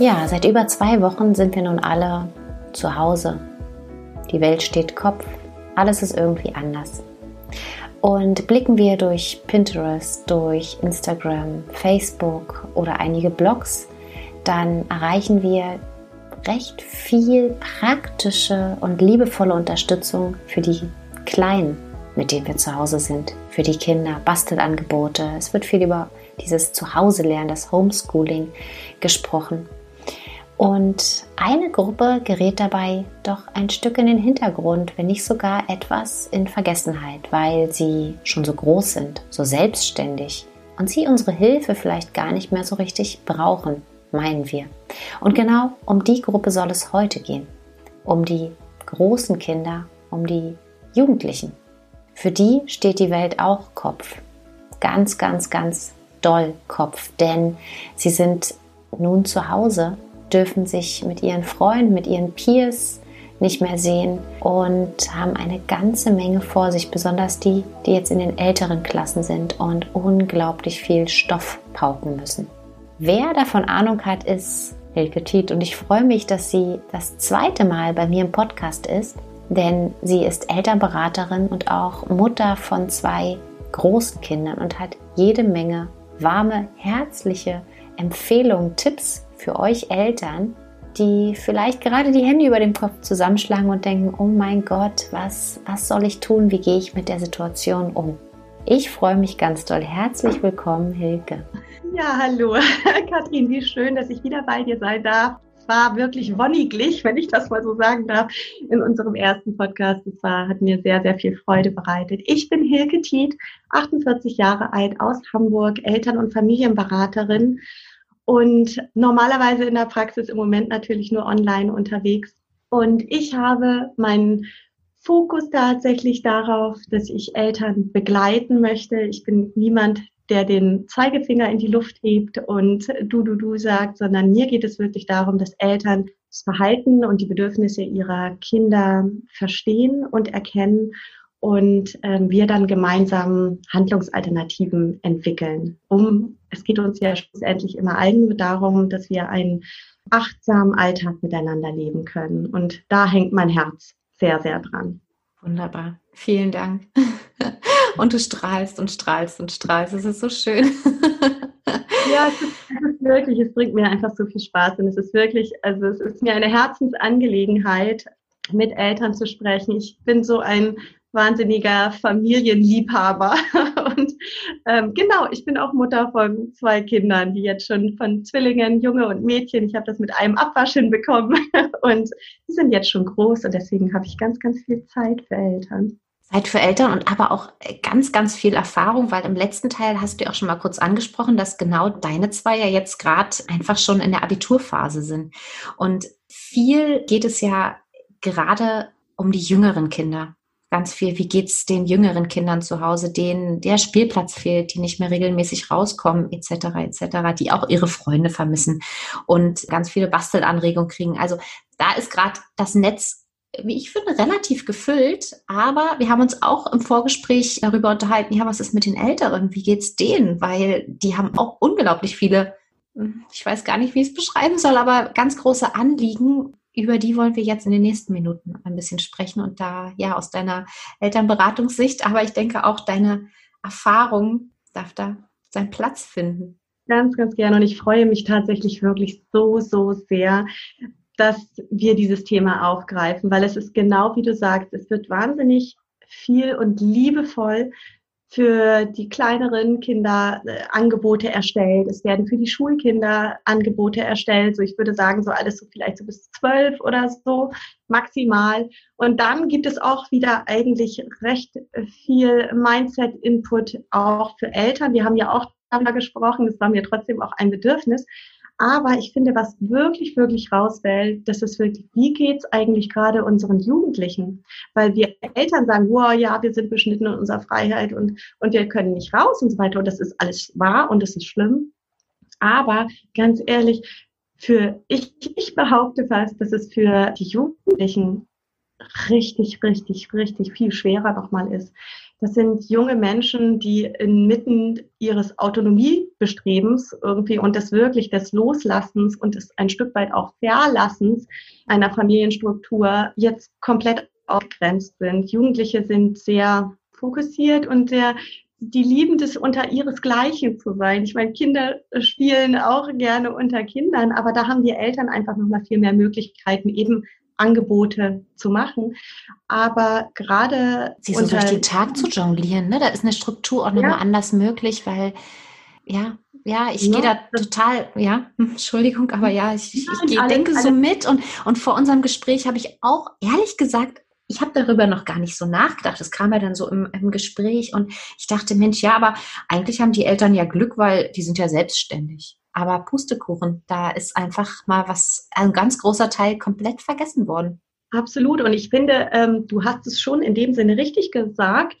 Ja, seit über zwei Wochen sind wir nun alle zu Hause. Die Welt steht Kopf, alles ist irgendwie anders. Und blicken wir durch Pinterest, durch Instagram, Facebook oder einige Blogs, dann erreichen wir recht viel praktische und liebevolle Unterstützung für die Kleinen, mit denen wir zu Hause sind, für die Kinder, Bastelangebote. Es wird viel über dieses Zuhause-Lernen, das Homeschooling gesprochen. Und eine Gruppe gerät dabei doch ein Stück in den Hintergrund, wenn nicht sogar etwas in Vergessenheit, weil sie schon so groß sind, so selbstständig und sie unsere Hilfe vielleicht gar nicht mehr so richtig brauchen meinen wir. Und genau um die Gruppe soll es heute gehen. Um die großen Kinder, um die Jugendlichen. Für die steht die Welt auch Kopf. Ganz, ganz, ganz doll Kopf. Denn sie sind nun zu Hause, dürfen sich mit ihren Freunden, mit ihren Peers nicht mehr sehen und haben eine ganze Menge vor sich, besonders die, die jetzt in den älteren Klassen sind und unglaublich viel Stoff pauken müssen. Wer davon Ahnung hat, ist Hilke Tiet und ich freue mich, dass sie das zweite Mal bei mir im Podcast ist, denn sie ist Elternberaterin und auch Mutter von zwei großen Kindern und hat jede Menge warme, herzliche Empfehlungen, Tipps für euch Eltern, die vielleicht gerade die Hände über dem Kopf zusammenschlagen und denken, oh mein Gott, was, was soll ich tun? Wie gehe ich mit der Situation um? Ich freue mich ganz doll. Herzlich willkommen, Hilke. Ja, hallo, Kathrin, wie schön, dass ich wieder bei dir sein darf. Es war wirklich wonniglich, wenn ich das mal so sagen darf, in unserem ersten Podcast. Es war, hat mir sehr, sehr viel Freude bereitet. Ich bin Hilke Tiet, 48 Jahre alt, aus Hamburg, Eltern- und Familienberaterin und normalerweise in der Praxis im Moment natürlich nur online unterwegs. Und ich habe meinen Fokus tatsächlich darauf, dass ich Eltern begleiten möchte. Ich bin niemand, der den Zeigefinger in die Luft hebt und du, du, du sagt, sondern mir geht es wirklich darum, dass Eltern das Verhalten und die Bedürfnisse ihrer Kinder verstehen und erkennen und ähm, wir dann gemeinsam Handlungsalternativen entwickeln. Um, es geht uns ja schlussendlich immer allen nur darum, dass wir einen achtsamen Alltag miteinander leben können. Und da hängt mein Herz sehr, sehr dran. Wunderbar. Vielen Dank. Und du strahlst und strahlst und strahlst. Es ist so schön. Ja, es ist, es ist, wirklich, es bringt mir einfach so viel Spaß und es ist wirklich, also es ist mir eine Herzensangelegenheit, mit Eltern zu sprechen. Ich bin so ein wahnsinniger Familienliebhaber. Und ähm, genau, ich bin auch Mutter von zwei Kindern, die jetzt schon von Zwillingen, Junge und Mädchen, ich habe das mit einem Abwaschen bekommen und die sind jetzt schon groß und deswegen habe ich ganz, ganz viel Zeit für Eltern. Zeit für Eltern und aber auch ganz, ganz viel Erfahrung, weil im letzten Teil hast du ja auch schon mal kurz angesprochen, dass genau deine zwei ja jetzt gerade einfach schon in der Abiturphase sind. Und viel geht es ja gerade um die jüngeren Kinder ganz viel, wie geht's den jüngeren Kindern zu Hause, denen der Spielplatz fehlt, die nicht mehr regelmäßig rauskommen, etc., etc., die auch ihre Freunde vermissen und ganz viele Bastelanregungen kriegen. Also da ist gerade das Netz, wie ich finde, relativ gefüllt, aber wir haben uns auch im Vorgespräch darüber unterhalten, ja, was ist mit den Älteren, wie geht's denen, weil die haben auch unglaublich viele ich weiß gar nicht, wie ich es beschreiben soll, aber ganz große Anliegen, über die wollen wir jetzt in den nächsten Minuten ein bisschen sprechen und da ja aus deiner Elternberatungssicht, aber ich denke auch deine Erfahrung darf da seinen Platz finden. Ganz, ganz gerne und ich freue mich tatsächlich wirklich so, so sehr, dass wir dieses Thema aufgreifen, weil es ist genau wie du sagst, es wird wahnsinnig viel und liebevoll für die kleineren Kinder äh, Angebote erstellt. Es werden für die Schulkinder Angebote erstellt. So, ich würde sagen, so alles so vielleicht so bis zwölf oder so maximal. Und dann gibt es auch wieder eigentlich recht viel Mindset-Input auch für Eltern. Wir haben ja auch darüber gesprochen. Es war mir trotzdem auch ein Bedürfnis. Aber ich finde, was wirklich, wirklich rausfällt, das ist wirklich, wie geht's eigentlich gerade unseren Jugendlichen? Weil wir Eltern sagen, wow, ja, wir sind beschnitten in unserer Freiheit und, und wir können nicht raus und so weiter. Und das ist alles wahr und das ist schlimm. Aber ganz ehrlich, für, ich, ich behaupte fast, dass es für die Jugendlichen richtig, richtig, richtig viel schwerer nochmal ist. Das sind junge Menschen, die inmitten ihres Autonomiebestrebens irgendwie und des wirklich des Loslassens und des ein Stück weit auch Verlassens einer Familienstruktur jetzt komplett ausgrenzt sind. Jugendliche sind sehr fokussiert und sehr die lieben es, unter ihresgleichen zu sein. Ich meine, Kinder spielen auch gerne unter Kindern, aber da haben die Eltern einfach noch mal viel mehr Möglichkeiten, eben Angebote zu machen. Aber gerade sie so durch den Tag zu jonglieren, ne? da ist eine Struktur auch nochmal ja. anders möglich, weil ja, ja, ich ja, gehe da total, ja, Entschuldigung, aber ja, ich, ich, ich alle, denke so mit und, und vor unserem Gespräch habe ich auch ehrlich gesagt, ich habe darüber noch gar nicht so nachgedacht. Das kam ja dann so im, im Gespräch und ich dachte, Mensch, ja, aber eigentlich haben die Eltern ja Glück, weil die sind ja selbstständig. Aber Pustekuchen, da ist einfach mal was, ein ganz großer Teil komplett vergessen worden. Absolut. Und ich finde, ähm, du hast es schon in dem Sinne richtig gesagt.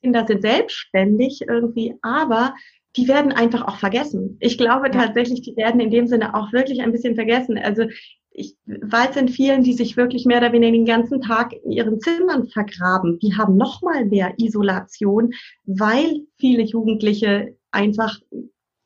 Kinder sind selbstständig irgendwie, aber die werden einfach auch vergessen. Ich glaube tatsächlich, die werden in dem Sinne auch wirklich ein bisschen vergessen. Also ich weiß in vielen, die sich wirklich mehr oder weniger den ganzen Tag in ihren Zimmern vergraben. Die haben noch mal mehr Isolation, weil viele Jugendliche einfach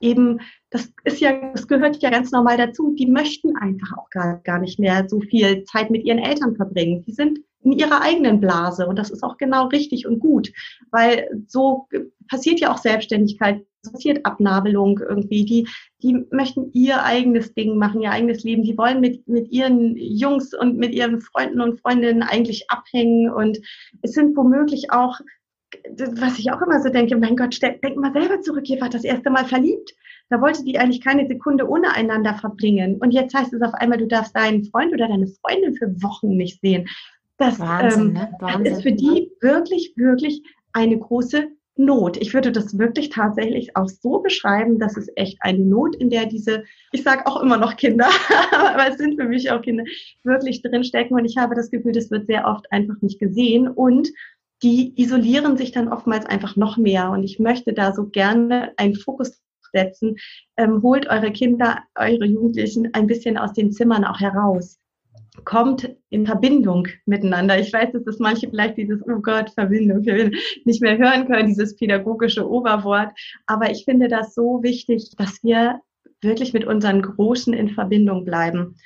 eben, das ist ja, das gehört ja ganz normal dazu, die möchten einfach auch gar, gar nicht mehr so viel Zeit mit ihren Eltern verbringen. Die sind in ihrer eigenen Blase und das ist auch genau richtig und gut, weil so passiert ja auch Selbstständigkeit, passiert Abnabelung irgendwie. Die, die möchten ihr eigenes Ding machen, ihr eigenes Leben. Die wollen mit, mit ihren Jungs und mit ihren Freunden und Freundinnen eigentlich abhängen und es sind womöglich auch was ich auch immer so denke, mein Gott, denk mal selber zurück, ihr wart das erste Mal verliebt. Da wollte die eigentlich keine Sekunde ohne einander verbringen. Und jetzt heißt es auf einmal, du darfst deinen Freund oder deine Freundin für Wochen nicht sehen. Das, Wahnsinn, ähm, ne? Wahnsinn, ist für die wirklich, wirklich eine große Not. Ich würde das wirklich tatsächlich auch so beschreiben, dass es echt eine Not, in der diese, ich sage auch immer noch Kinder, aber es sind für mich auch Kinder, wirklich drinstecken. Und ich habe das Gefühl, das wird sehr oft einfach nicht gesehen. Und die isolieren sich dann oftmals einfach noch mehr. Und ich möchte da so gerne einen Fokus setzen. Ähm, holt eure Kinder, eure Jugendlichen ein bisschen aus den Zimmern auch heraus. Kommt in Verbindung miteinander. Ich weiß, dass das manche vielleicht dieses, oh Gott, Verbindung, nicht mehr hören können, dieses pädagogische Oberwort. Aber ich finde das so wichtig, dass wir wirklich mit unseren Großen in Verbindung bleiben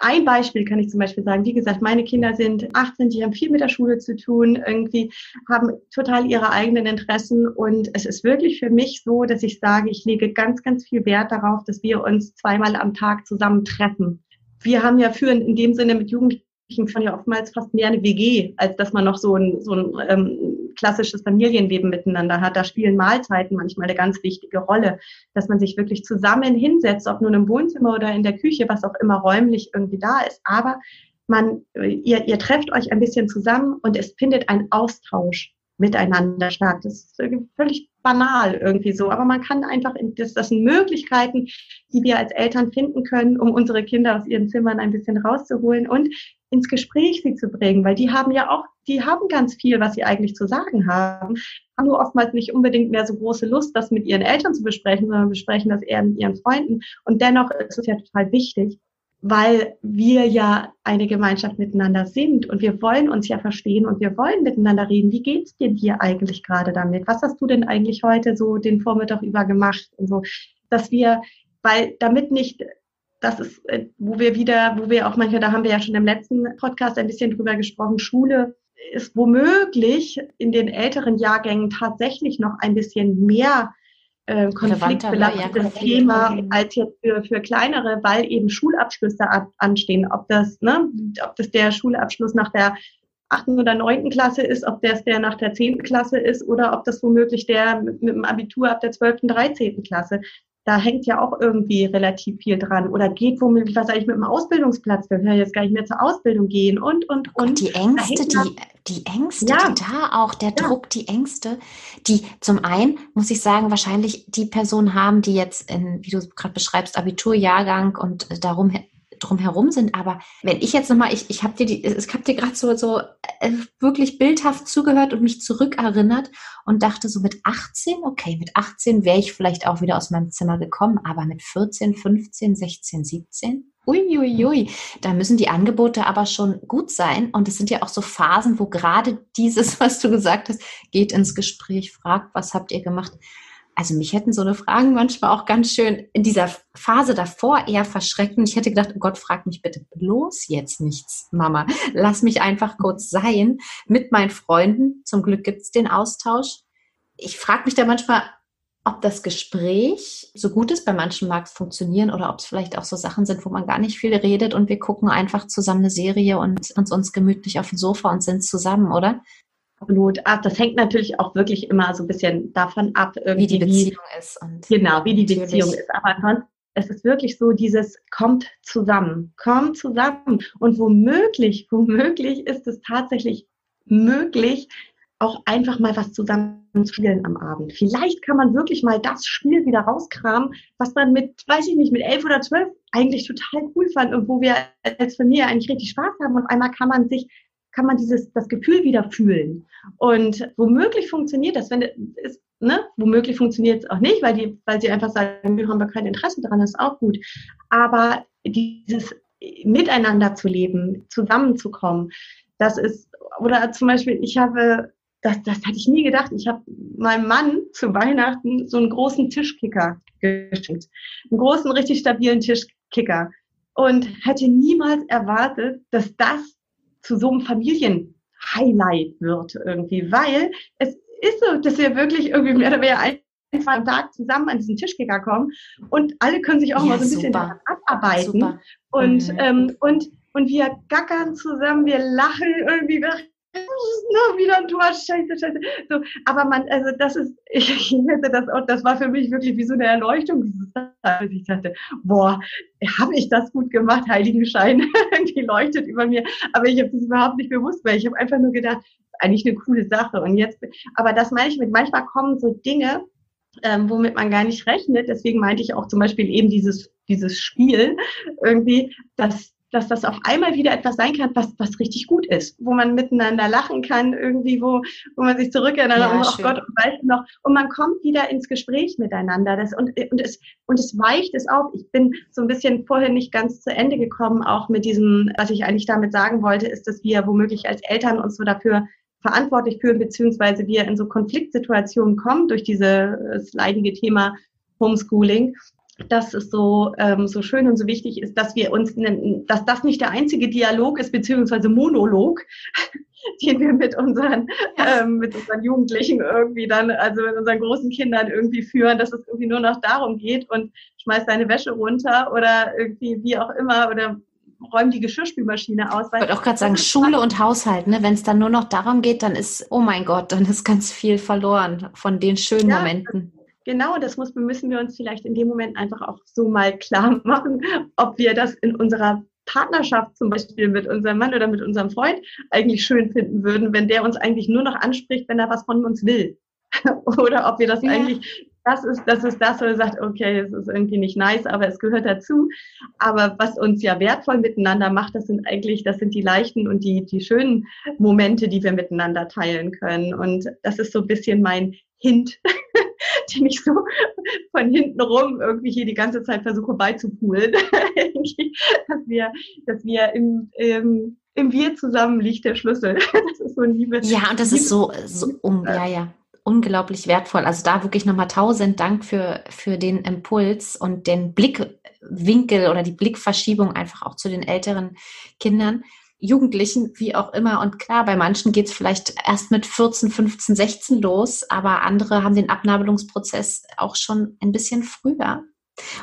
ein Beispiel kann ich zum Beispiel sagen. Wie gesagt, meine Kinder sind 18, die haben viel mit der Schule zu tun, irgendwie haben total ihre eigenen Interessen. Und es ist wirklich für mich so, dass ich sage, ich lege ganz, ganz viel Wert darauf, dass wir uns zweimal am Tag zusammen treffen. Wir haben ja führen in dem Sinne mit Jugendlichen von ja oftmals fast mehr eine WG, als dass man noch so ein, so ein ähm, klassisches Familienleben miteinander hat. Da spielen Mahlzeiten manchmal eine ganz wichtige Rolle, dass man sich wirklich zusammen hinsetzt, ob nun im Wohnzimmer oder in der Küche, was auch immer räumlich irgendwie da ist. Aber man, ihr, ihr trefft euch ein bisschen zusammen und es findet ein Austausch miteinander statt. Das ist völlig banal irgendwie so, aber man kann einfach, das, das sind Möglichkeiten, die wir als Eltern finden können, um unsere Kinder aus ihren Zimmern ein bisschen rauszuholen und ins Gespräch sie zu bringen, weil die haben ja auch, die haben ganz viel, was sie eigentlich zu sagen haben, haben nur oftmals nicht unbedingt mehr so große Lust, das mit ihren Eltern zu besprechen, sondern besprechen das eher mit ihren Freunden. Und dennoch ist es ja total wichtig, weil wir ja eine Gemeinschaft miteinander sind und wir wollen uns ja verstehen und wir wollen miteinander reden. Wie geht's dir hier eigentlich gerade damit? Was hast du denn eigentlich heute so den Vormittag über gemacht und so, dass wir, weil damit nicht das ist, äh, wo wir wieder, wo wir auch manchmal, da haben wir ja schon im letzten Podcast ein bisschen drüber gesprochen, Schule ist womöglich in den älteren Jahrgängen tatsächlich noch ein bisschen mehr äh, konfliktbelagtes ja, Thema als jetzt für, für kleinere, weil eben Schulabschlüsse ab, anstehen. Ob das, ne, ob das der Schulabschluss nach der achten oder neunten Klasse ist, ob das der nach der zehnten Klasse ist oder ob das womöglich der mit, mit dem Abitur ab der zwölften, dreizehnten Klasse da hängt ja auch irgendwie relativ viel dran. Oder geht womöglich, was eigentlich mit dem Ausbildungsplatz, wir können jetzt gar nicht mehr zur Ausbildung gehen und, und, und. und die Ängste, die, die Ängste, ja. die da auch, der ja. Druck, die Ängste, die zum einen, muss ich sagen, wahrscheinlich die Personen haben, die jetzt in, wie du gerade beschreibst, Abiturjahrgang und darum drumherum sind. Aber wenn ich jetzt nochmal, ich, ich habe dir, die, ich habe dir gerade so, so äh, wirklich bildhaft zugehört und mich zurückerinnert und dachte so mit 18, okay, mit 18 wäre ich vielleicht auch wieder aus meinem Zimmer gekommen, aber mit 14, 15, 16, 17, Uiuiui, ui, da müssen die Angebote aber schon gut sein. Und es sind ja auch so Phasen, wo gerade dieses, was du gesagt hast, geht ins Gespräch, fragt, was habt ihr gemacht? Also mich hätten so eine Fragen manchmal auch ganz schön in dieser Phase davor eher verschreckt. Und ich hätte gedacht, oh Gott, frag mich bitte bloß jetzt nichts, Mama. Lass mich einfach kurz sein mit meinen Freunden. Zum Glück gibt's den Austausch. Ich frage mich da manchmal, ob das Gespräch so gut ist. Bei manchen mag es funktionieren oder ob es vielleicht auch so Sachen sind, wo man gar nicht viel redet und wir gucken einfach zusammen eine Serie und uns, uns gemütlich auf dem Sofa und sind zusammen, oder? Absolut. Ach, das hängt natürlich auch wirklich immer so ein bisschen davon ab, wie die Beziehung wie, ist. Und genau, wie die natürlich. Beziehung ist. Aber ansonsten, es ist wirklich so dieses kommt zusammen, kommt zusammen. Und womöglich, womöglich ist es tatsächlich möglich, auch einfach mal was zusammen zu spielen am Abend. Vielleicht kann man wirklich mal das Spiel wieder rauskramen, was man mit, weiß ich nicht, mit elf oder zwölf eigentlich total cool fand und wo wir als Familie eigentlich richtig Spaß haben. Und einmal kann man sich kann man dieses, das Gefühl wieder fühlen. Und womöglich funktioniert das, wenn es, ne, womöglich funktioniert es auch nicht, weil die, weil sie einfach sagen, wir haben kein Interesse daran, ist auch gut. Aber dieses Miteinander zu leben, zusammenzukommen, das ist, oder zum Beispiel, ich habe, das, das hatte ich nie gedacht, ich habe meinem Mann zu Weihnachten so einen großen Tischkicker geschenkt. Einen großen, richtig stabilen Tischkicker. Und hätte niemals erwartet, dass das zu so einem Familienhighlight wird irgendwie, weil es ist so, dass wir wirklich irgendwie mehr oder weniger ein, zwei am Tag zusammen an diesen Tischkicker kommen und alle können sich auch ja, mal so ein bisschen daran abarbeiten super. und, mhm. ähm, und, und wir gackern zusammen, wir lachen irgendwie, wir noch wieder ein Tor, scheiße, scheiße. So, aber man, also das ist, ich, ich hätte das auch, das war für mich wirklich wie so eine Erleuchtung. Ich dachte, boah, habe ich das gut gemacht, Heiligenschein, irgendwie leuchtet über mir. Aber ich habe das überhaupt nicht bewusst, weil ich habe einfach nur gedacht, eigentlich eine coole Sache. Und jetzt, aber das meine ich mit, manchmal kommen so Dinge, ähm, womit man gar nicht rechnet. Deswegen meinte ich auch zum Beispiel eben dieses, dieses Spiel irgendwie, dass dass das auf einmal wieder etwas sein kann, was, was richtig gut ist, wo man miteinander lachen kann, irgendwie, wo, wo man sich zurückerinnert ja, und oh Gott, und weiß noch, und man kommt wieder ins Gespräch miteinander. Das, und, und, es, und es weicht es auf. Ich bin so ein bisschen vorher nicht ganz zu Ende gekommen, auch mit diesem, was ich eigentlich damit sagen wollte, ist, dass wir womöglich als Eltern uns so dafür verantwortlich fühlen, beziehungsweise wir in so Konfliktsituationen kommen durch dieses leidige Thema Homeschooling dass es so, ähm, so schön und so wichtig ist, dass wir uns, dass das nicht der einzige Dialog ist, beziehungsweise Monolog, den wir mit unseren, ähm, mit unseren Jugendlichen irgendwie dann, also mit unseren großen Kindern irgendwie führen, dass es irgendwie nur noch darum geht und schmeiß deine Wäsche runter oder irgendwie wie auch immer oder räum die Geschirrspülmaschine aus. ich wollte auch gerade sagen, Schule und Haushalt, ne? wenn es dann nur noch darum geht, dann ist, oh mein Gott, dann ist ganz viel verloren von den schönen ja, Momenten. Genau, das muss, müssen wir uns vielleicht in dem Moment einfach auch so mal klar machen, ob wir das in unserer Partnerschaft zum Beispiel mit unserem Mann oder mit unserem Freund eigentlich schön finden würden, wenn der uns eigentlich nur noch anspricht, wenn er was von uns will. oder ob wir das ja. eigentlich, das ist, das ist das, wo er sagt, okay, es ist irgendwie nicht nice, aber es gehört dazu. Aber was uns ja wertvoll miteinander macht, das sind eigentlich, das sind die leichten und die, die schönen Momente, die wir miteinander teilen können. Und das ist so ein bisschen mein Hint den ich so von hinten rum irgendwie hier die ganze Zeit versuche beizupulen. dass wir, dass wir im, im, im Wir zusammen liegt der Schlüssel. das ist so ein Liebe. Ja, und das Liebe. ist so, so um, ja, ja unglaublich wertvoll. Also da wirklich nochmal tausend Dank für, für den Impuls und den Blickwinkel oder die Blickverschiebung einfach auch zu den älteren Kindern. Jugendlichen, wie auch immer. Und klar, bei manchen geht es vielleicht erst mit 14, 15, 16 los, aber andere haben den Abnabelungsprozess auch schon ein bisschen früher.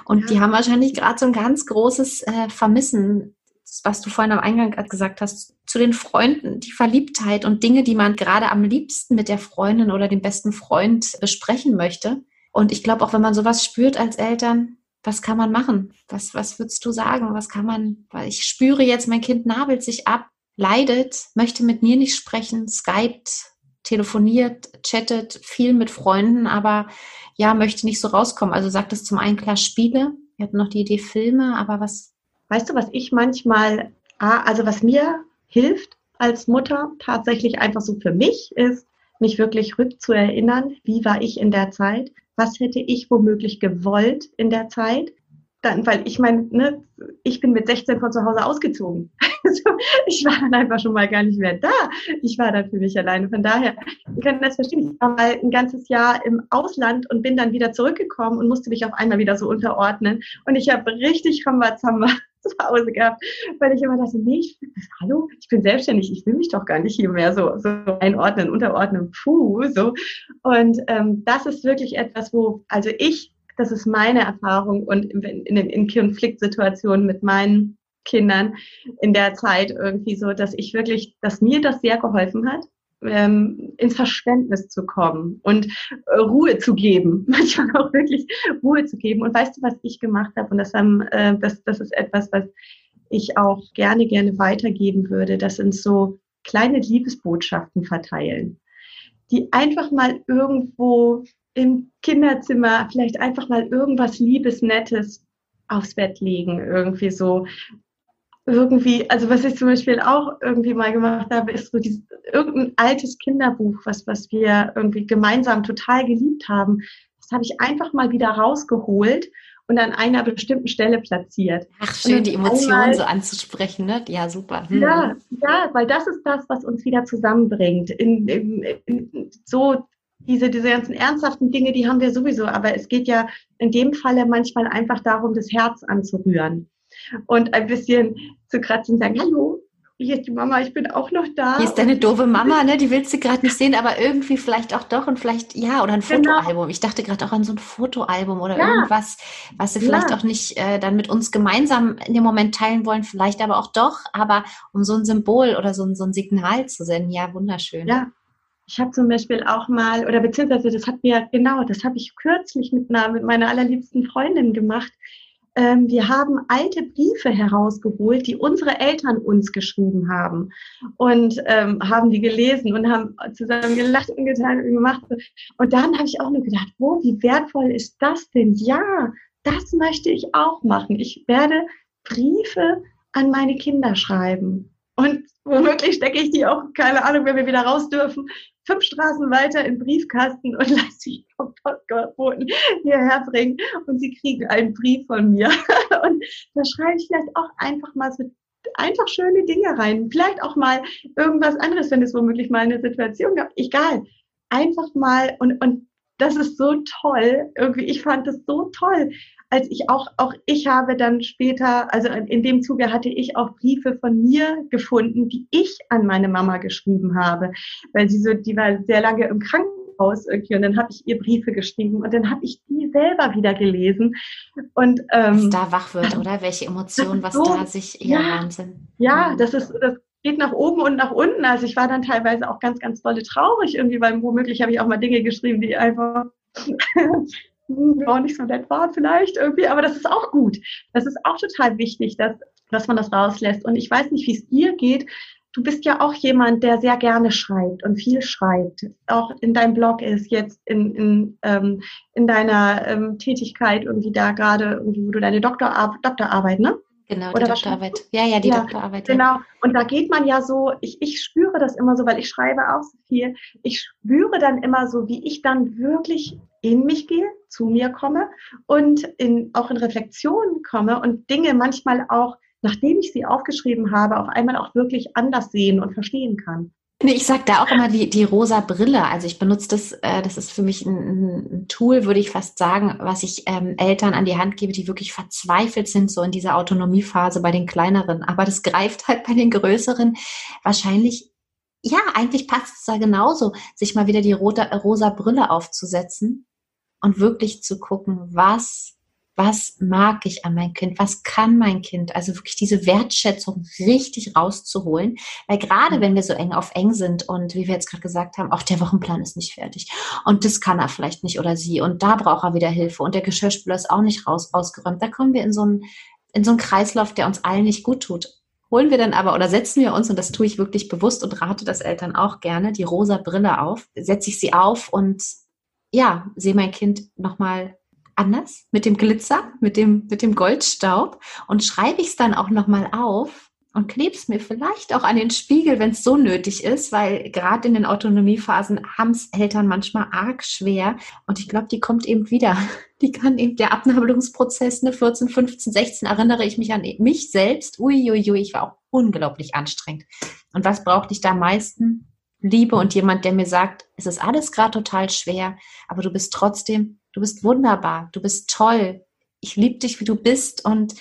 Und ja. die haben wahrscheinlich gerade so ein ganz großes äh, Vermissen, was du vorhin am Eingang gesagt hast, zu den Freunden, die Verliebtheit und Dinge, die man gerade am liebsten mit der Freundin oder dem besten Freund besprechen möchte. Und ich glaube, auch wenn man sowas spürt als Eltern, was kann man machen? Was, was würdest du sagen? Was kann man, weil ich spüre jetzt, mein Kind nabelt sich ab, leidet, möchte mit mir nicht sprechen, skypt, telefoniert, chattet viel mit Freunden, aber ja, möchte nicht so rauskommen. Also sagt es zum einen klar Spiele. Wir hatten noch die Idee Filme, aber was? Weißt du, was ich manchmal, also was mir hilft als Mutter tatsächlich einfach so für mich ist, mich wirklich rückzuerinnern, wie war ich in der Zeit? Was hätte ich womöglich gewollt in der Zeit? Dann, weil ich meine, ne, ich bin mit 16 von zu Hause ausgezogen. Also ich war dann einfach schon mal gar nicht mehr da. Ich war dann für mich alleine. Von daher, ich kann das verstehen. Ich war mal ein ganzes Jahr im Ausland und bin dann wieder zurückgekommen und musste mich auf einmal wieder so unterordnen. Und ich habe richtig Rambazamba zu Hause gehabt, weil ich immer dachte, nee, ich, hallo, ich bin selbstständig, ich will mich doch gar nicht hier mehr so, so einordnen, unterordnen, puh, so. Und ähm, das ist wirklich etwas, wo, also ich, das ist meine Erfahrung und in, in, in Konfliktsituationen mit meinen Kindern in der Zeit irgendwie so, dass ich wirklich, dass mir das sehr geholfen hat, ähm, ins Verständnis zu kommen und äh, Ruhe zu geben, manchmal auch wirklich Ruhe zu geben. Und weißt du, was ich gemacht habe? Und das, haben, äh, das, das ist etwas, was ich auch gerne, gerne weitergeben würde. Das sind so kleine Liebesbotschaften verteilen, die einfach mal irgendwo im Kinderzimmer vielleicht einfach mal irgendwas Liebes, Nettes aufs Bett legen, irgendwie so irgendwie, also was ich zum Beispiel auch irgendwie mal gemacht habe, ist so dieses, irgendein altes Kinderbuch, was, was wir irgendwie gemeinsam total geliebt haben. Das habe ich einfach mal wieder rausgeholt und an einer bestimmten Stelle platziert. Ach, schön, die Emotionen so anzusprechen, ne? Ja, super. Hm. Ja, ja, weil das ist das, was uns wieder zusammenbringt. In, in, in, so diese, diese ganzen ernsthaften Dinge, die haben wir sowieso, aber es geht ja in dem Falle manchmal einfach darum, das Herz anzurühren und ein bisschen zu kratzen und sagen, hallo, hier ist die Mama, ich bin auch noch da. Hier ist deine doofe Mama, ne? Die willst du gerade nicht sehen, aber irgendwie vielleicht auch doch und vielleicht, ja, oder ein genau. Fotoalbum. Ich dachte gerade auch an so ein Fotoalbum oder ja. irgendwas, was sie vielleicht ja. auch nicht äh, dann mit uns gemeinsam in dem Moment teilen wollen, vielleicht aber auch doch, aber um so ein Symbol oder so ein, so ein Signal zu senden. Ja, wunderschön. Ja. Ich habe zum Beispiel auch mal, oder beziehungsweise das hat mir, genau, das habe ich kürzlich mit, einer, mit meiner allerliebsten Freundin gemacht ähm, wir haben alte Briefe herausgeholt, die unsere Eltern uns geschrieben haben und ähm, haben die gelesen und haben zusammen gelacht und getan und gemacht. Und dann habe ich auch nur gedacht, wo, wie wertvoll ist das denn? Ja, das möchte ich auch machen. Ich werde Briefe an meine Kinder schreiben. Und womöglich stecke ich die auch, keine Ahnung, wenn wir wieder raus dürfen, fünf Straßen weiter in Briefkasten und lasse sie vom Postboten hierher bringen und sie kriegen einen Brief von mir. Und da schreibe ich vielleicht auch einfach mal so einfach schöne Dinge rein. Vielleicht auch mal irgendwas anderes, wenn es womöglich mal eine Situation gab. Egal. Einfach mal und, und das ist so toll. Irgendwie, ich fand das so toll, als ich auch, auch ich habe dann später, also in dem Zuge hatte ich auch Briefe von mir gefunden, die ich an meine Mama geschrieben habe, weil sie so, die war sehr lange im Krankenhaus irgendwie und dann habe ich ihr Briefe geschrieben und dann habe ich die selber wieder gelesen. Und ähm, was da wach wird, oder? Welche Emotionen, was so, da sich ja, ja. Wahnsinn. Ja, das ist das geht nach oben und nach unten. Also ich war dann teilweise auch ganz, ganz dolle traurig irgendwie, weil womöglich habe ich auch mal Dinge geschrieben, die einfach auch nicht so nett waren vielleicht irgendwie, aber das ist auch gut. Das ist auch total wichtig, dass, dass man das rauslässt. Und ich weiß nicht, wie es dir geht. Du bist ja auch jemand, der sehr gerne schreibt und viel schreibt. Auch in deinem Blog ist jetzt in, in, ähm, in deiner ähm, Tätigkeit irgendwie da gerade, irgendwie, wo du deine Doktorarbeit, Doktorarbeit, ne? Genau, die Oder Doktorarbeit. Ja, ja, die ja, Doktorarbeit. Genau. Und da geht man ja so, ich, ich spüre das immer so, weil ich schreibe auch so viel. Ich spüre dann immer so, wie ich dann wirklich in mich gehe, zu mir komme und in, auch in Reflexion komme und Dinge manchmal auch, nachdem ich sie aufgeschrieben habe, auf einmal auch wirklich anders sehen und verstehen kann. Ich sage da auch immer die, die rosa Brille. Also ich benutze das, äh, das ist für mich ein, ein Tool, würde ich fast sagen, was ich ähm, Eltern an die Hand gebe, die wirklich verzweifelt sind, so in dieser Autonomiephase bei den kleineren. Aber das greift halt bei den größeren wahrscheinlich, ja, eigentlich passt es da genauso, sich mal wieder die rote, rosa Brille aufzusetzen und wirklich zu gucken, was was mag ich an mein Kind, was kann mein Kind, also wirklich diese Wertschätzung richtig rauszuholen, weil gerade mhm. wenn wir so eng auf eng sind und wie wir jetzt gerade gesagt haben, auch der Wochenplan ist nicht fertig. Und das kann er vielleicht nicht oder sie. Und da braucht er wieder Hilfe. Und der Geschirrspüler ist auch nicht raus ausgeräumt, da kommen wir in so einen in so einen Kreislauf, der uns allen nicht gut tut. Holen wir dann aber oder setzen wir uns, und das tue ich wirklich bewusst und rate das Eltern auch gerne, die rosa Brille auf, setze ich sie auf und ja, sehe mein Kind nochmal anders mit dem Glitzer, mit dem, mit dem Goldstaub und schreibe ich es dann auch nochmal auf und klebe es mir vielleicht auch an den Spiegel, wenn es so nötig ist, weil gerade in den Autonomiephasen haben es Eltern manchmal arg schwer und ich glaube, die kommt eben wieder. Die kann eben der Abnabelungsprozess, ne, 14, 15, 16, erinnere ich mich an mich selbst. Uiuiui, ich war auch unglaublich anstrengend. Und was brauchte ich da am meisten? Liebe und jemand, der mir sagt, es ist alles gerade total schwer, aber du bist trotzdem, du bist wunderbar, du bist toll, ich liebe dich, wie du bist und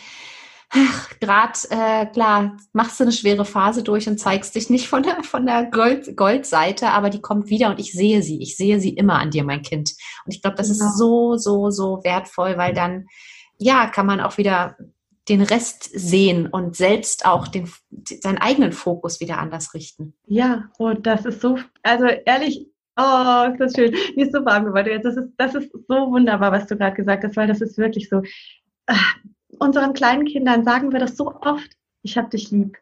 gerade, äh, klar, machst du eine schwere Phase durch und zeigst dich nicht von der, von der Gold, Goldseite, aber die kommt wieder und ich sehe sie. Ich sehe sie immer an dir, mein Kind. Und ich glaube, das genau. ist so, so, so wertvoll, weil dann, ja, kann man auch wieder den Rest sehen und selbst auch den, seinen eigenen Fokus wieder anders richten. Ja, und das ist so, also ehrlich, oh, ist das schön. Mir ist so warm geworden. Das ist, das ist so wunderbar, was du gerade gesagt hast, weil das ist wirklich so. Äh, unseren kleinen Kindern sagen wir das so oft. Ich hab dich lieb.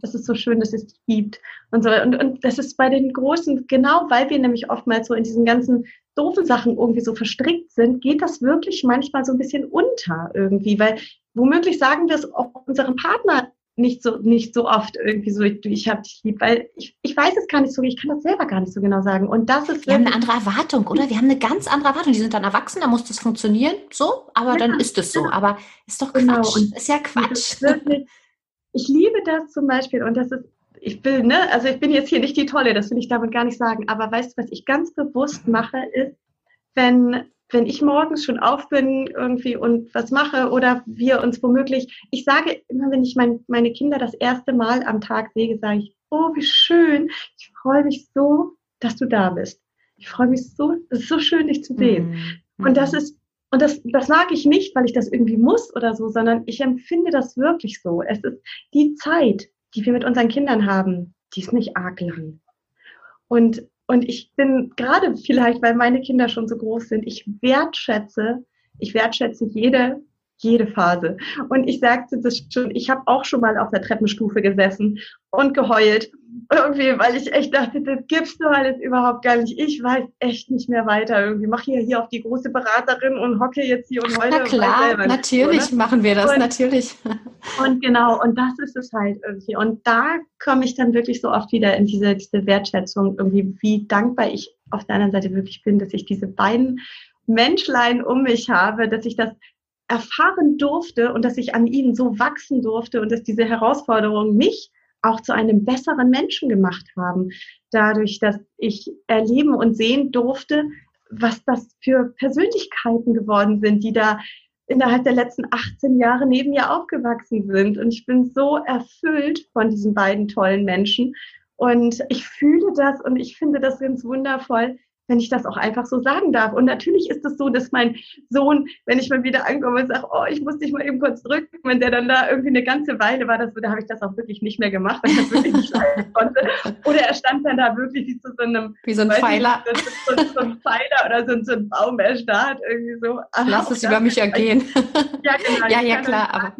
Das ist so schön, dass es dich gibt. Und, so. und, und das ist bei den Großen, genau weil wir nämlich oftmals so in diesen ganzen doofen Sachen irgendwie so verstrickt sind, geht das wirklich manchmal so ein bisschen unter irgendwie, weil womöglich sagen wir es auch unserem Partner nicht so, nicht so oft irgendwie so, ich habe dich lieb, weil ich, ich weiß es gar nicht so, ich kann das selber gar nicht so genau sagen. Und das ist. Wir haben eine andere Erwartung, oder? Wir haben eine ganz andere Erwartung. Die sind dann erwachsen, da muss das funktionieren, so, aber ja, dann ist es so. Aber ist doch genau. Quatsch. Genau. Und ist ja Quatsch. Wirklich, ich liebe das zum Beispiel und das ist, ich will, ne, also ich bin jetzt hier nicht die Tolle, das will ich damit gar nicht sagen, aber weißt du, was ich ganz bewusst mache, ist, wenn wenn ich morgens schon auf bin irgendwie und was mache oder wir uns womöglich, ich sage immer, wenn ich mein, meine Kinder das erste Mal am Tag sehe, sage ich, oh, wie schön, ich freue mich so, dass du da bist. Ich freue mich so, es ist so schön, dich zu sehen. Mhm. Und das ist, und das, das sage ich nicht, weil ich das irgendwie muss oder so, sondern ich empfinde das wirklich so. Es ist die Zeit, die wir mit unseren Kindern haben, die ist nicht arg lang. Und und ich bin gerade vielleicht, weil meine Kinder schon so groß sind, ich wertschätze, ich wertschätze jede jede Phase. Und ich sagte das schon, ich habe auch schon mal auf der Treppenstufe gesessen und geheult. Irgendwie, weil ich echt dachte, das gibt's doch alles überhaupt gar nicht. Ich weiß echt nicht mehr weiter. Irgendwie mache hier, hier auf die große Beraterin und hocke jetzt hier und heule. Na klar, natürlich ne? machen wir das, und, natürlich. Und genau, und das ist es halt irgendwie. Und da komme ich dann wirklich so oft wieder in diese, diese Wertschätzung, irgendwie, wie dankbar ich auf der anderen Seite wirklich bin, dass ich diese beiden Menschlein um mich habe, dass ich das erfahren durfte und dass ich an ihnen so wachsen durfte und dass diese Herausforderungen mich auch zu einem besseren Menschen gemacht haben. Dadurch, dass ich erleben und sehen durfte, was das für Persönlichkeiten geworden sind, die da innerhalb der letzten 18 Jahre neben mir aufgewachsen sind. Und ich bin so erfüllt von diesen beiden tollen Menschen. Und ich fühle das und ich finde das ganz wundervoll, wenn ich das auch einfach so sagen darf. Und natürlich ist es so, dass mein Sohn, wenn ich mal wieder ankomme und sage, oh, ich muss dich mal eben kurz drücken, wenn der dann da irgendwie eine ganze Weile war, das, da habe ich das auch wirklich nicht mehr gemacht, weil ich das wirklich nicht leisten konnte. Oder er stand dann da wirklich wie zu so einem, wie so ein Pfeiler, nicht, so, so, so, ein Pfeiler oder so, so ein Baum erstarrt irgendwie so. Ach, Lass es über mich ergehen. Ja, genau. ja, ja, klar, aber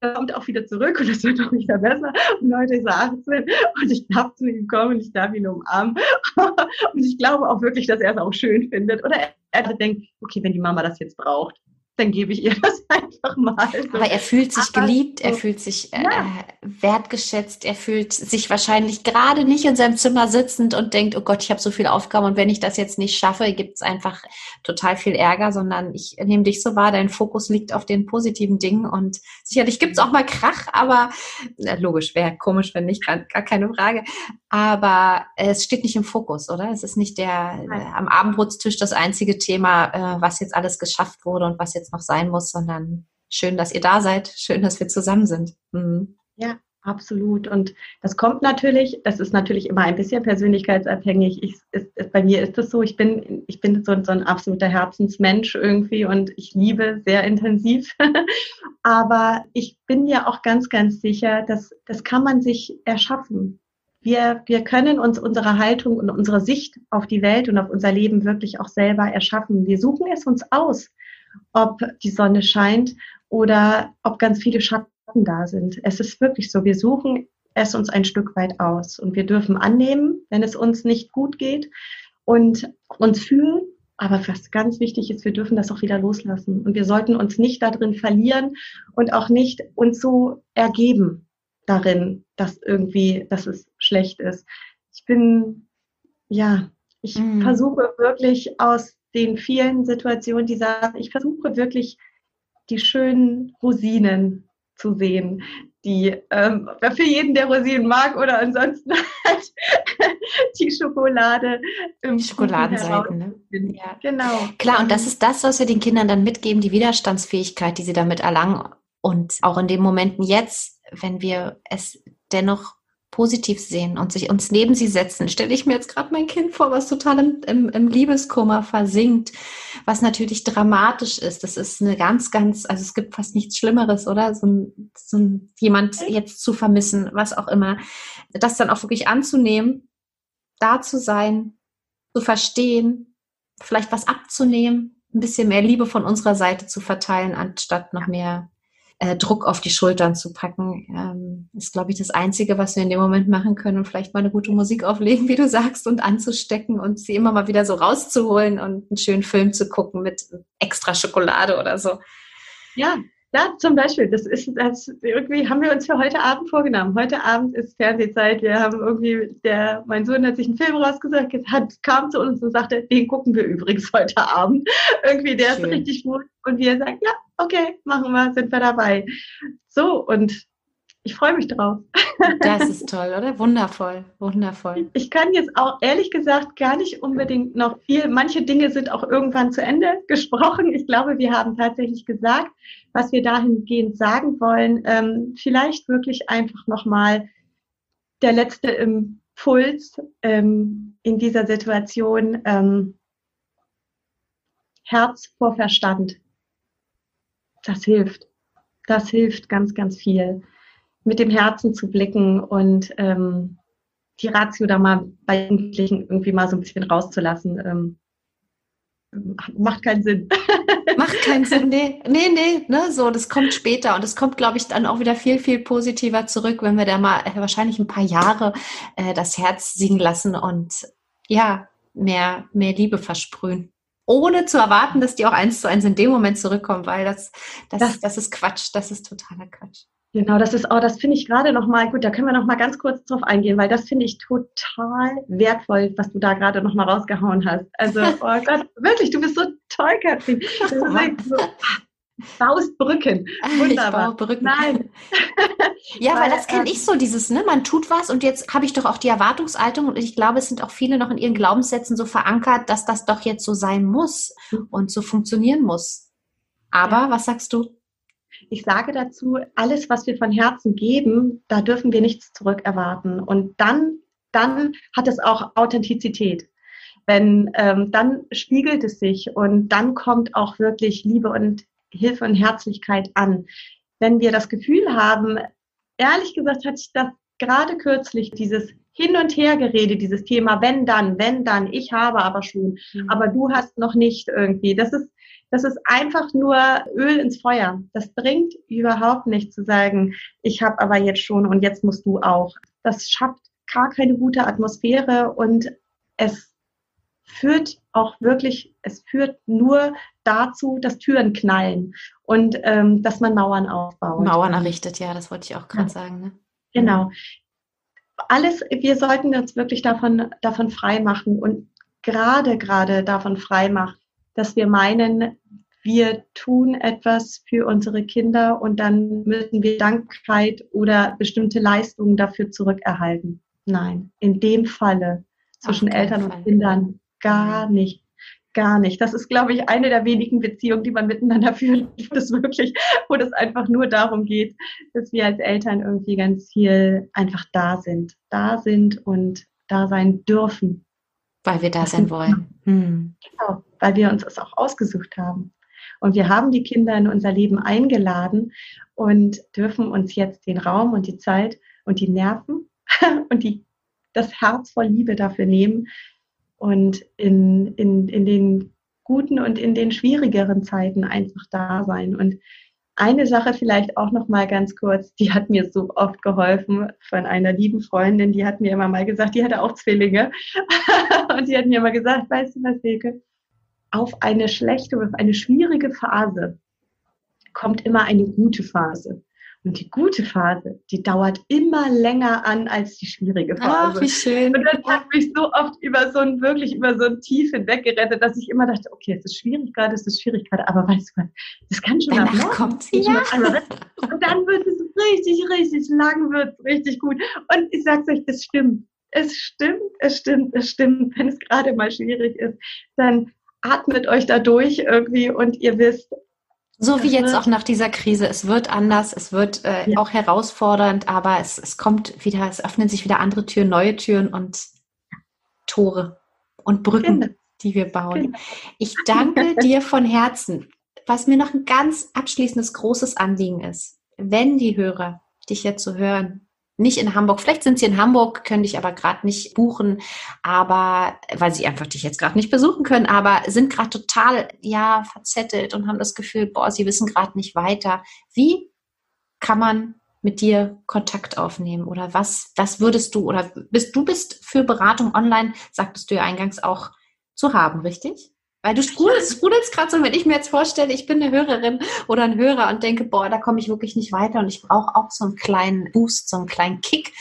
kommt auch wieder zurück und es wird auch wieder besser. Und heute ist er 18 und ich darf zu ihm kommen und ich darf ihn umarmen. und ich glaube auch wirklich, dass er es auch schön findet. Oder er, er denkt, okay, wenn die Mama das jetzt braucht, dann gebe ich ihr das einfach mal. Aber er fühlt sich Aber geliebt, er fühlt sich äh, ja. wertgeschätzt, er fühlt sich wahrscheinlich gerade nicht in seinem Zimmer sitzend und denkt, oh Gott, ich habe so viele Aufgaben und wenn ich das jetzt nicht schaffe, gibt es einfach total viel Ärger, sondern ich nehme dich so wahr, dein Fokus liegt auf den positiven Dingen und sicherlich gibt es auch mal Krach, aber äh, logisch, wäre komisch, wenn nicht, gar, gar keine Frage. Aber es steht nicht im Fokus, oder? Es ist nicht der äh, am Abendbrotstisch das einzige Thema, äh, was jetzt alles geschafft wurde und was jetzt noch sein muss, sondern schön, dass ihr da seid, schön, dass wir zusammen sind. Mhm. Ja, Absolut. Und das kommt natürlich, das ist natürlich immer ein bisschen persönlichkeitsabhängig. Ich, ist, ist, bei mir ist es so, ich bin, ich bin so, so ein absoluter Herzensmensch irgendwie und ich liebe sehr intensiv. Aber ich bin mir auch ganz, ganz sicher, dass das kann man sich erschaffen. Wir, wir können uns unsere Haltung und unsere Sicht auf die Welt und auf unser Leben wirklich auch selber erschaffen. Wir suchen es uns aus, ob die Sonne scheint oder ob ganz viele Schatten da sind. Es ist wirklich so, wir suchen es uns ein Stück weit aus und wir dürfen annehmen, wenn es uns nicht gut geht und uns fühlen. Aber was ganz wichtig ist, wir dürfen das auch wieder loslassen und wir sollten uns nicht darin verlieren und auch nicht uns so ergeben darin, dass irgendwie, dass es schlecht ist. Ich bin, ja, ich mhm. versuche wirklich aus den vielen Situationen dieser, ich versuche wirklich die schönen Rosinen zu sehen, die ähm, für jeden, der Rosinen mag oder ansonsten halt die Schokolade im die Schokoladenseiten, ne? Ja. Genau. Klar, und das ist das, was wir den Kindern dann mitgeben, die Widerstandsfähigkeit, die sie damit erlangen. Und auch in den Momenten jetzt, wenn wir es dennoch positiv sehen und sich uns neben sie setzen, stelle ich mir jetzt gerade mein Kind vor, was total im, im, im Liebeskummer versinkt, was natürlich dramatisch ist. Das ist eine ganz, ganz, also es gibt fast nichts Schlimmeres, oder? So, ein, so ein, jemand jetzt zu vermissen, was auch immer. Das dann auch wirklich anzunehmen, da zu sein, zu verstehen, vielleicht was abzunehmen, ein bisschen mehr Liebe von unserer Seite zu verteilen, anstatt noch mehr äh, Druck auf die Schultern zu packen, ähm, ist, glaube ich, das Einzige, was wir in dem Moment machen können und vielleicht mal eine gute Musik auflegen, wie du sagst, und anzustecken und sie immer mal wieder so rauszuholen und einen schönen Film zu gucken mit extra Schokolade oder so. Ja, ja, zum Beispiel. Das ist, das irgendwie haben wir uns für heute Abend vorgenommen. Heute Abend ist Fernsehzeit. Wir haben irgendwie, der, mein Sohn hat sich einen Film rausgesagt, hat, kam zu uns und sagte, den gucken wir übrigens heute Abend. irgendwie, der Schön. ist richtig gut. Und wir sagen, ja, okay, machen wir, sind wir dabei. So, und ich freue mich drauf. Das ist toll, oder? Wundervoll, wundervoll. Ich kann jetzt auch ehrlich gesagt gar nicht unbedingt noch viel. Manche Dinge sind auch irgendwann zu Ende gesprochen. Ich glaube, wir haben tatsächlich gesagt, was wir dahingehend sagen wollen. Ähm, vielleicht wirklich einfach nochmal der letzte Impuls ähm, in dieser Situation. Ähm, Herz vor Verstand. Das hilft. Das hilft ganz, ganz viel mit dem Herzen zu blicken und ähm, die Ratio da mal bei Jugendlichen irgendwie mal so ein bisschen rauszulassen. Ähm, macht keinen Sinn. Macht keinen Sinn, nee, nee, nee, ne, so, das kommt später und es kommt, glaube ich, dann auch wieder viel, viel positiver zurück, wenn wir da mal äh, wahrscheinlich ein paar Jahre äh, das Herz singen lassen und ja, mehr, mehr Liebe versprühen. Ohne zu erwarten, dass die auch eins zu eins in dem Moment zurückkommen, weil das, das, das, das ist Quatsch, das ist totaler Quatsch. Genau, das ist auch, das finde ich gerade noch mal gut. Da können wir noch mal ganz kurz drauf eingehen, weil das finde ich total wertvoll, was du da gerade noch mal rausgehauen hast. Also, oh Gott, wirklich, du bist so toll, Katrin. Das ist so, baust Brücken. Wunderbar. Ich baue Brücken. Nein. ja, weil, weil das kenne ähm, ich so, dieses, ne, man tut was und jetzt habe ich doch auch die Erwartungshaltung und ich glaube, es sind auch viele noch in ihren Glaubenssätzen so verankert, dass das doch jetzt so sein muss und so funktionieren muss. Aber ja. was sagst du? Ich sage dazu, alles, was wir von Herzen geben, da dürfen wir nichts zurückerwarten. Und dann, dann hat es auch Authentizität. Wenn ähm, dann spiegelt es sich und dann kommt auch wirklich Liebe und Hilfe und Herzlichkeit an. Wenn wir das Gefühl haben, ehrlich gesagt hatte ich das gerade kürzlich, dieses Hin- und Hergerede, dieses Thema, wenn dann, wenn dann, ich habe aber schon, mhm. aber du hast noch nicht irgendwie. Das ist, das ist einfach nur Öl ins Feuer. Das bringt überhaupt nicht zu sagen, ich habe aber jetzt schon und jetzt musst du auch. Das schafft gar keine gute Atmosphäre und es führt auch wirklich, es führt nur dazu, dass Türen knallen und ähm, dass man Mauern aufbaut. Mauern errichtet, ja, das wollte ich auch gerade ja. sagen. Ne? Genau. Alles, wir sollten uns wirklich davon, davon frei machen und gerade, gerade davon frei machen, dass wir meinen, wir tun etwas für unsere Kinder und dann müssen wir Dankbarkeit oder bestimmte Leistungen dafür zurückerhalten. Nein, in dem Falle zwischen Eltern Fall. und Kindern gar nicht. gar nicht. Das ist, glaube ich, eine der wenigen Beziehungen, die man miteinander führt, wo das wirklich, wo das einfach nur darum geht, dass wir als Eltern irgendwie ganz viel einfach da sind, da sind und da sein dürfen. Weil wir da sein wollen. Hm. Genau, weil wir uns das auch ausgesucht haben. Und wir haben die Kinder in unser Leben eingeladen und dürfen uns jetzt den Raum und die Zeit und die Nerven und die, das Herz voll Liebe dafür nehmen und in, in, in den guten und in den schwierigeren Zeiten einfach da sein. Und eine Sache vielleicht auch noch mal ganz kurz, die hat mir so oft geholfen von einer lieben Freundin, die hat mir immer mal gesagt, die hatte auch Zwillinge und die hat mir immer gesagt, weißt du was, Silke, auf eine schlechte auf eine schwierige Phase kommt immer eine gute Phase. Und die gute Phase, die dauert immer länger an als die schwierige Phase. Ach, wie schön. Und das hat mich so oft über so ein, wirklich über so ein Tief hinweggerettet, dass ich immer dachte, okay, es ist schwierig gerade, es ist schwierig gerade, aber weißt du was, das kann schon Danach ab kommt ja. Und dann wird es richtig, richtig lang, wird richtig gut. Und ich sag's euch, es stimmt. Es stimmt, es stimmt, es stimmt. Wenn es gerade mal schwierig ist, dann atmet euch da durch irgendwie und ihr wisst, so wie jetzt auch nach dieser Krise. Es wird anders, es wird äh, ja. auch herausfordernd, aber es, es kommt wieder, es öffnen sich wieder andere Türen, neue Türen und Tore und Brücken, genau. die wir bauen. Genau. Ich danke dir von Herzen. Was mir noch ein ganz abschließendes großes Anliegen ist, wenn die Hörer dich jetzt so hören, nicht in Hamburg. Vielleicht sind sie in Hamburg, können dich aber gerade nicht buchen, aber weil sie einfach dich jetzt gerade nicht besuchen können, aber sind gerade total ja verzettelt und haben das Gefühl, boah, sie wissen gerade nicht weiter. Wie kann man mit dir Kontakt aufnehmen oder was was würdest du oder bist du bist für Beratung online, sagtest du ja eingangs auch zu haben, richtig? Weil du sprudelst, sprudelst gerade so, wenn ich mir jetzt vorstelle, ich bin eine Hörerin oder ein Hörer und denke, boah, da komme ich wirklich nicht weiter und ich brauche auch so einen kleinen Boost, so einen kleinen Kick.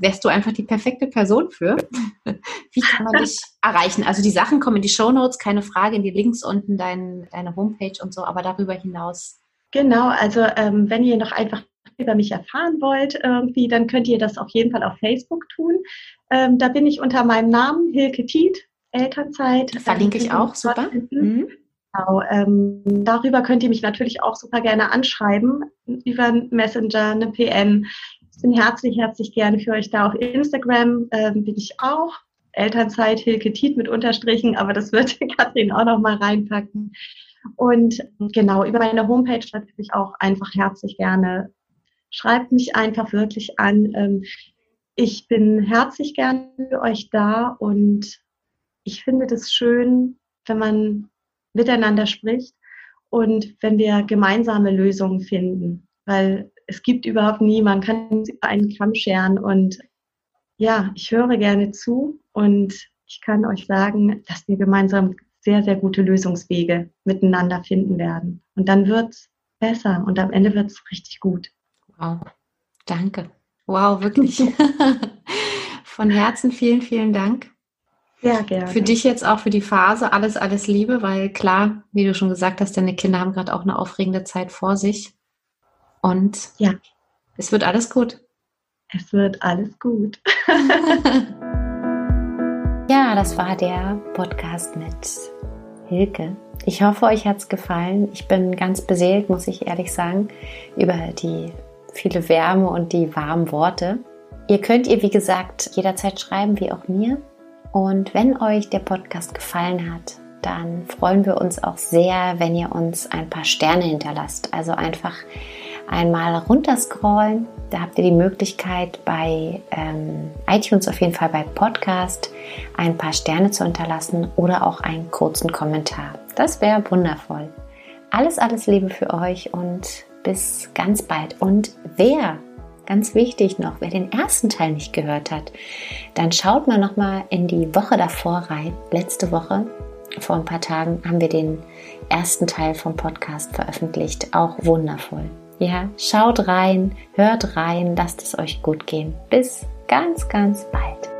Wärst du einfach die perfekte Person für? Wie kann man dich erreichen? Also die Sachen kommen in die Show Notes, keine Frage, in die Links unten, dein, deine Homepage und so, aber darüber hinaus. Genau, also ähm, wenn ihr noch einfach über mich erfahren wollt, irgendwie, dann könnt ihr das auf jeden Fall auf Facebook tun. Ähm, da bin ich unter meinem Namen Hilke Tiet, Elternzeit. Verlinke ich auch, super. Mhm. Genau, ähm, darüber könnt ihr mich natürlich auch super gerne anschreiben, über Messenger, eine PM. Ich bin herzlich, herzlich gerne für euch da. Auf Instagram ähm, bin ich auch. Elternzeit Hilke Tiet mit Unterstrichen, aber das wird Kathrin auch noch mal reinpacken. Und genau, über meine Homepage natürlich auch einfach herzlich gerne. Schreibt mich einfach wirklich an. Ähm, ich bin herzlich gerne für euch da und ich finde das schön, wenn man miteinander spricht und wenn wir gemeinsame Lösungen finden, weil es gibt überhaupt nie, man kann einen Kamm scheren und ja, ich höre gerne zu und ich kann euch sagen, dass wir gemeinsam sehr, sehr gute Lösungswege miteinander finden werden. Und dann wird es besser und am Ende wird es richtig gut. Wow, danke. Wow, wirklich. Von Herzen vielen, vielen Dank. Ja, gerne. Für dich jetzt auch für die Phase alles, alles Liebe, weil klar, wie du schon gesagt hast, deine Kinder haben gerade auch eine aufregende Zeit vor sich. Und ja, es wird alles gut. Es wird alles gut. ja, das war der Podcast mit Hilke. Ich hoffe, euch hat es gefallen. Ich bin ganz beseelt, muss ich ehrlich sagen, über die viele Wärme und die warmen Worte. Ihr könnt ihr, wie gesagt, jederzeit schreiben, wie auch mir. Und wenn euch der Podcast gefallen hat, dann freuen wir uns auch sehr, wenn ihr uns ein paar Sterne hinterlasst. Also einfach einmal runterscrollen. Da habt ihr die Möglichkeit, bei ähm, iTunes auf jeden Fall bei Podcast ein paar Sterne zu hinterlassen oder auch einen kurzen Kommentar. Das wäre wundervoll. Alles, alles Liebe für euch und bis ganz bald. Und wer Ganz wichtig noch, wer den ersten Teil nicht gehört hat, dann schaut mal noch mal in die Woche davor rein. Letzte Woche, vor ein paar Tagen, haben wir den ersten Teil vom Podcast veröffentlicht. Auch wundervoll. Ja, schaut rein, hört rein, lasst es euch gut gehen. Bis ganz, ganz bald.